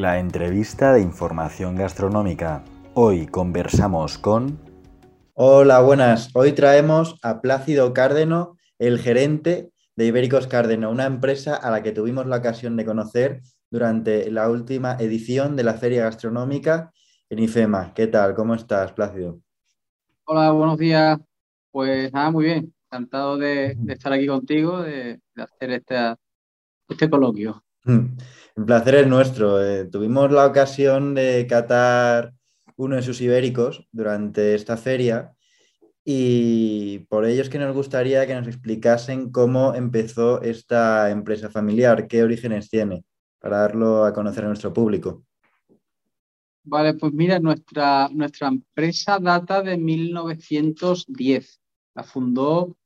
La entrevista de información gastronómica. Hoy conversamos con... Hola, buenas. Hoy traemos a Plácido Cárdeno, el gerente de Ibéricos Cárdeno, una empresa a la que tuvimos la ocasión de conocer durante la última edición de la Feria Gastronómica en IFEMA. ¿Qué tal? ¿Cómo estás, Plácido? Hola, buenos días. Pues nada, muy bien. Encantado de, estar aquí contigo, de, hacer este coloquio. Un placer es nuestro. Eh, tuvimos la ocasión de catar uno de sus ibéricos durante esta feria y por ello es que nos gustaría que nos explicasen cómo empezó esta empresa familiar, qué orígenes tiene, para darlo a conocer a nuestro público. Vale, pues mira, nuestra, nuestra empresa data de 1910. La fundó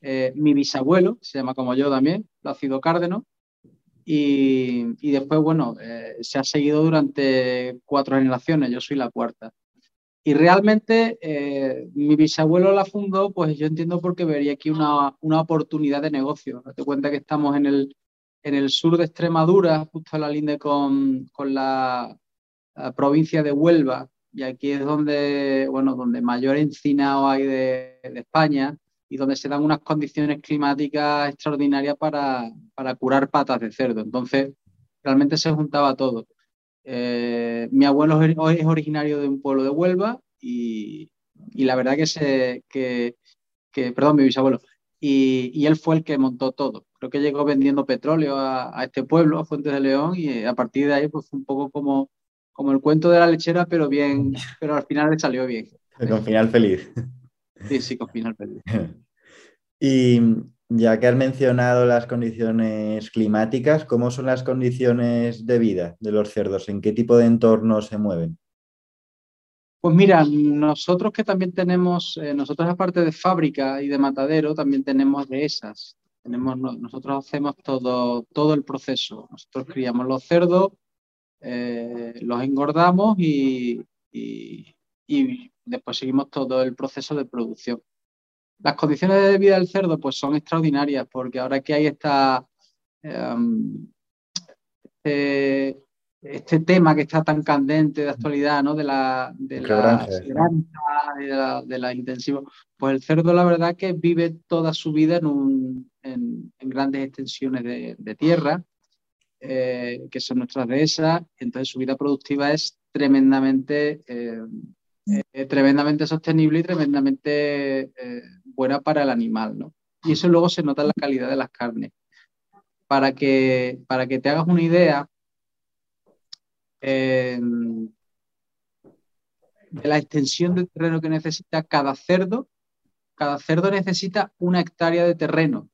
eh, mi bisabuelo, se llama como yo también, Plácido Cárdeno, y, después, bueno, eh, se ha seguido durante cuatro generaciones, yo soy la cuarta. Y realmente eh, mi bisabuelo la fundó, pues yo entiendo porque vería aquí una, una oportunidad de negocio. Date cuenta que estamos en el, en el sur de Extremadura, justo a la línea con, con la, provincia de Huelva, y aquí es donde, bueno, donde mayor encinado hay de, de España y donde se dan unas condiciones climáticas extraordinarias para, para curar patas de cerdo. Entonces, realmente se juntaba todo. Eh, mi abuelo es originario de un pueblo de Huelva y, y la verdad que, se, que, que, perdón, mi bisabuelo, y, y, él fue el que montó todo. Creo que llegó vendiendo petróleo a, a, este pueblo, a Fuentes de León, y eh, a partir de ahí pues, fue un poco como, como el cuento de la lechera, pero bien, pero al final le salió bien. Con final feliz. Sí, sí, con final feliz. Y ya que has mencionado las condiciones climáticas, ¿cómo son las condiciones de vida de los cerdos? ¿En qué tipo de entorno se mueven? Pues mira, nosotros que también tenemos, eh, nosotros aparte de fábrica y de matadero, también tenemos de esas. Tenemos, nosotros hacemos todo, todo el proceso. Nosotros criamos los cerdos, eh, los engordamos y, y, y después seguimos todo el proceso de producción. Las condiciones de vida del cerdo pues son extraordinarias porque ahora que hay esta, em, este, este, tema que está tan candente de actualidad, ¿no? De la, de la, de la, intensivo, pues el cerdo la verdad que vive toda su vida en, un, en, grandes extensiones de, tierra, eh, que son nuestras dehesas, entonces su vida productiva es tremendamente... Em, eh, tremendamente sostenible y tremendamente eh, buena para el animal, ¿no? Y eso luego se nota en la calidad de las carnes. Para que, para que te hagas una idea de la extensión de terreno que necesita cada cerdo, cada cerdo necesita una hectárea de terreno.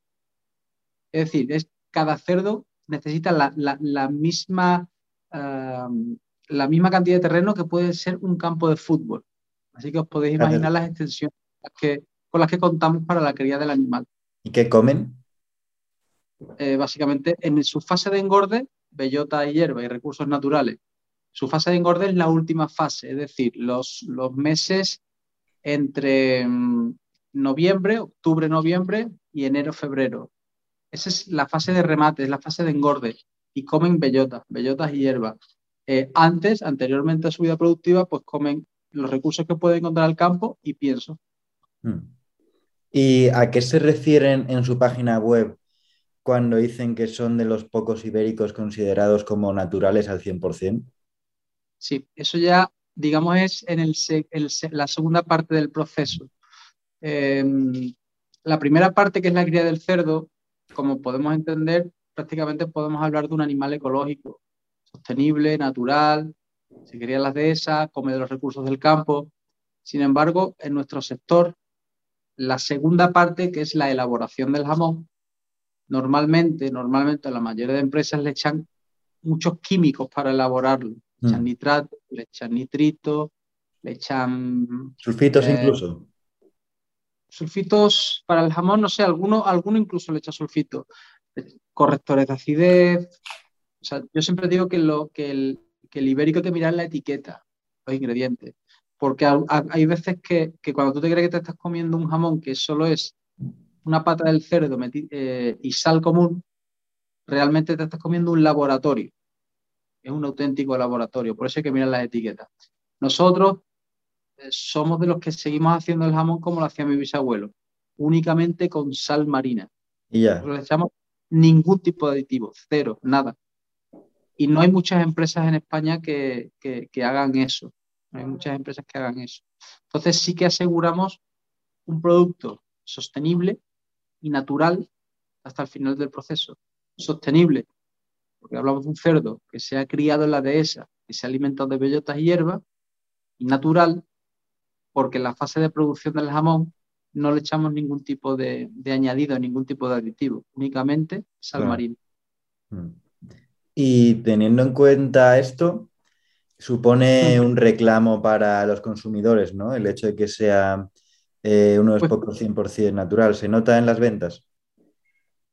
Es decir, es, cada cerdo necesita la, misma la misma cantidad de terreno que puede ser un campo de fútbol. Así que os podéis imaginar las extensiones que, con las que contamos para la cría del animal. ¿Y qué comen? Eh, básicamente, en su fase de engorde, bellota y hierba y recursos naturales. Su fase de engorde es la última fase, es decir, los, los meses entre mm, noviembre, octubre, noviembre y enero, febrero. Esa es la fase de remate, es la fase de engorde. Y comen bellotas, bellotas y hierbas. Eh, antes, anteriormente a su vida productiva, pues comen los recursos que puede encontrar el campo y pienso. Hmm. ¿Y a qué se refieren en su página web cuando dicen que son de los pocos ibéricos considerados como naturales al 100%? Sí, eso ya, digamos, es en el, la segunda parte del proceso. Em, la primera parte, que es la cría del cerdo, como podemos entender, prácticamente podemos hablar de un animal ecológico sostenible, natural, se querían las dehesas, come de los recursos del campo. Sin embargo, en nuestro sector, la segunda parte, que es la elaboración del jamón, normalmente, normalmente la mayoría de empresas le echan muchos químicos para elaborarlo. Le echan mm. nitrato, le echan nitrito, le echan... Sulfitos eh, incluso. Sulfitos para el jamón, no sé, alguno, alguno incluso le echa sulfito. Correctores de acidez, yo siempre digo que, lo, que, el, que el ibérico te mira la etiqueta, los ingredientes. Porque hay veces que, que, cuando tú te crees que te estás comiendo un jamón que solo es una pata del cerdo eh, y sal común, realmente te estás comiendo un laboratorio. es un auténtico laboratorio, por eso hay que mirar las etiquetas. Nosotros eh, somos de los que seguimos haciendo el jamón como lo hacía mi bisabuelo, únicamente con sal marina. Y ya. No le echamos ningún tipo de aditivo, cero, nada. Y no hay muchas empresas en España que, que hagan eso. No hay muchas empresas que hagan eso. Entonces sí que aseguramos un producto sostenible y natural hasta el final del proceso. Sostenible, porque hablamos de un cerdo que se ha criado en la dehesa, que se ha alimentado de bellotas y hierbas, y natural, porque en la fase de producción del jamón no le echamos ningún tipo de, añadido, ningún tipo de aditivo, únicamente sal marina. Mm. Y teniendo en cuenta esto, supone un reclamo para los consumidores, ¿no? El hecho de que sea eh, uno de los pues pocos 100% natural. ¿Se nota en las ventas?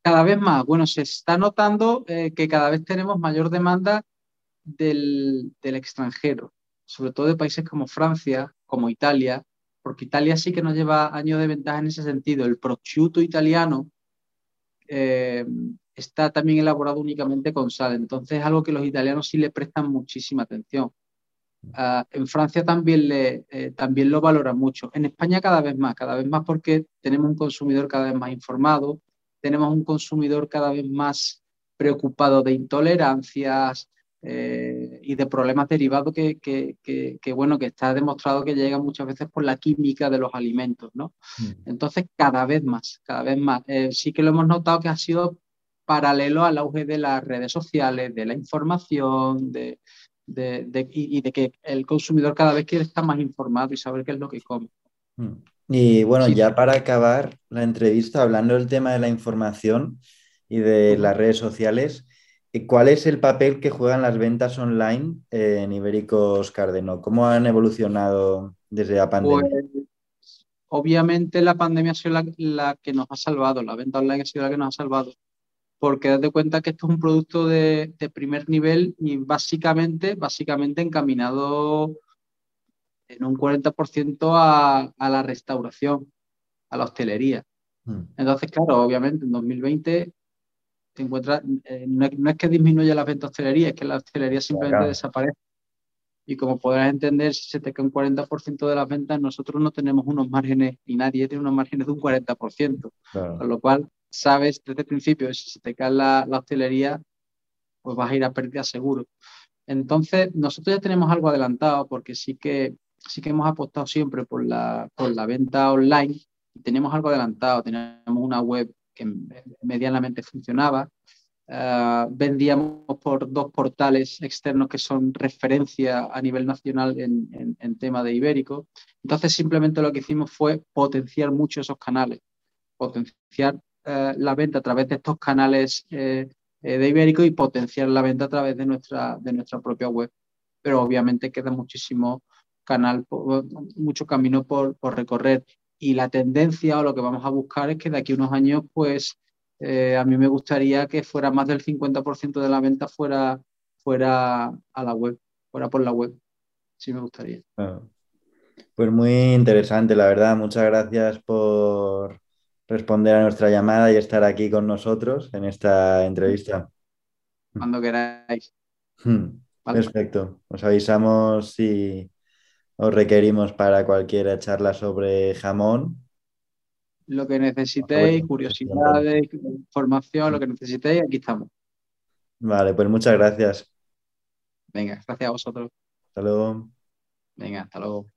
Cada vez más. Bueno, se está notando eh, que cada vez tenemos mayor demanda del, extranjero, sobre todo de países como Francia, como Italia, porque Italia sí que nos lleva años de ventaja en ese sentido. El prosciutto italiano eh, está también elaborado únicamente con sal. Entonces es algo que los italianos sí le prestan muchísima atención. Ah, en Francia también, le, eh, también lo valoran mucho. En España cada vez más, cada vez más porque tenemos un consumidor cada vez más informado, tenemos un consumidor cada vez más preocupado de intolerancias eh, y de problemas derivados que, que, bueno, que está demostrado que llegan muchas veces por la química de los alimentos, ¿no? Mm. Entonces, cada vez más, cada vez más. Eh, sí que lo hemos notado que ha sido paralelo al auge de las redes sociales, de la información, de, y, de que el consumidor cada vez quiere estar más informado y saber qué es lo que come. Mm. Y bueno, ya para acabar la entrevista, hablando del tema de la información y de las redes sociales, ¿cuál es el papel que juegan las ventas online en Ibéricos Cardeno? ¿Cómo han evolucionado desde la pandemia? Pues, obviamente la pandemia ha sido la, que nos ha salvado, la venta online ha sido la que nos ha salvado porque date cuenta que esto es un producto de, primer nivel y básicamente, básicamente encaminado en un 40% a, a, la restauración, a la hostelería. Hmm. Entonces, claro, obviamente en 2020 te encuentras, eh, no, es, que disminuya la venta de hostelería, es que la hostelería simplemente desaparece. Y como podrás entender, si se te cae un 40% de las ventas, nosotros no tenemos unos márgenes, y nadie tiene unos márgenes de un 40%. Con lo cual, sabes desde el principio, si se te cae la, hostelería, pues vas a ir a pérdida seguro. Entonces, nosotros ya tenemos algo adelantado porque sí que, sí que hemos apostado siempre por la, por la venta online y tenemos algo adelantado. Tenemos una web que medianamente funcionaba. Eh, vendíamos por dos portales externos que son referencia a nivel nacional en, en, en tema de ibérico. Entonces, simplemente lo que hicimos fue potenciar mucho esos canales, potenciar eh, la venta a través de estos canales eh, eh, de Ibérico y potenciar la venta a través de nuestra, de nuestra propia web. Pero obviamente queda muchísimo canal, mucho camino por, por recorrer. Y la tendencia o lo que vamos a buscar es que de aquí a unos años, pues a mí me gustaría que fuera más del 50% de la venta fuera, fuera a la web, fuera por la web. Sí me gustaría. Pues muy interesante, la verdad. Muchas gracias por, responder a nuestra llamada y estar aquí con nosotros en esta entrevista. Cuando queráis. Hmm, perfecto. Os avisamos si os requerimos para cualquier charla sobre jamón. Lo que necesitéis, curiosidades, información, lo que necesitéis, aquí estamos. Vale, pues muchas gracias. Venga, gracias a vosotros. Hasta luego. Venga, hasta luego.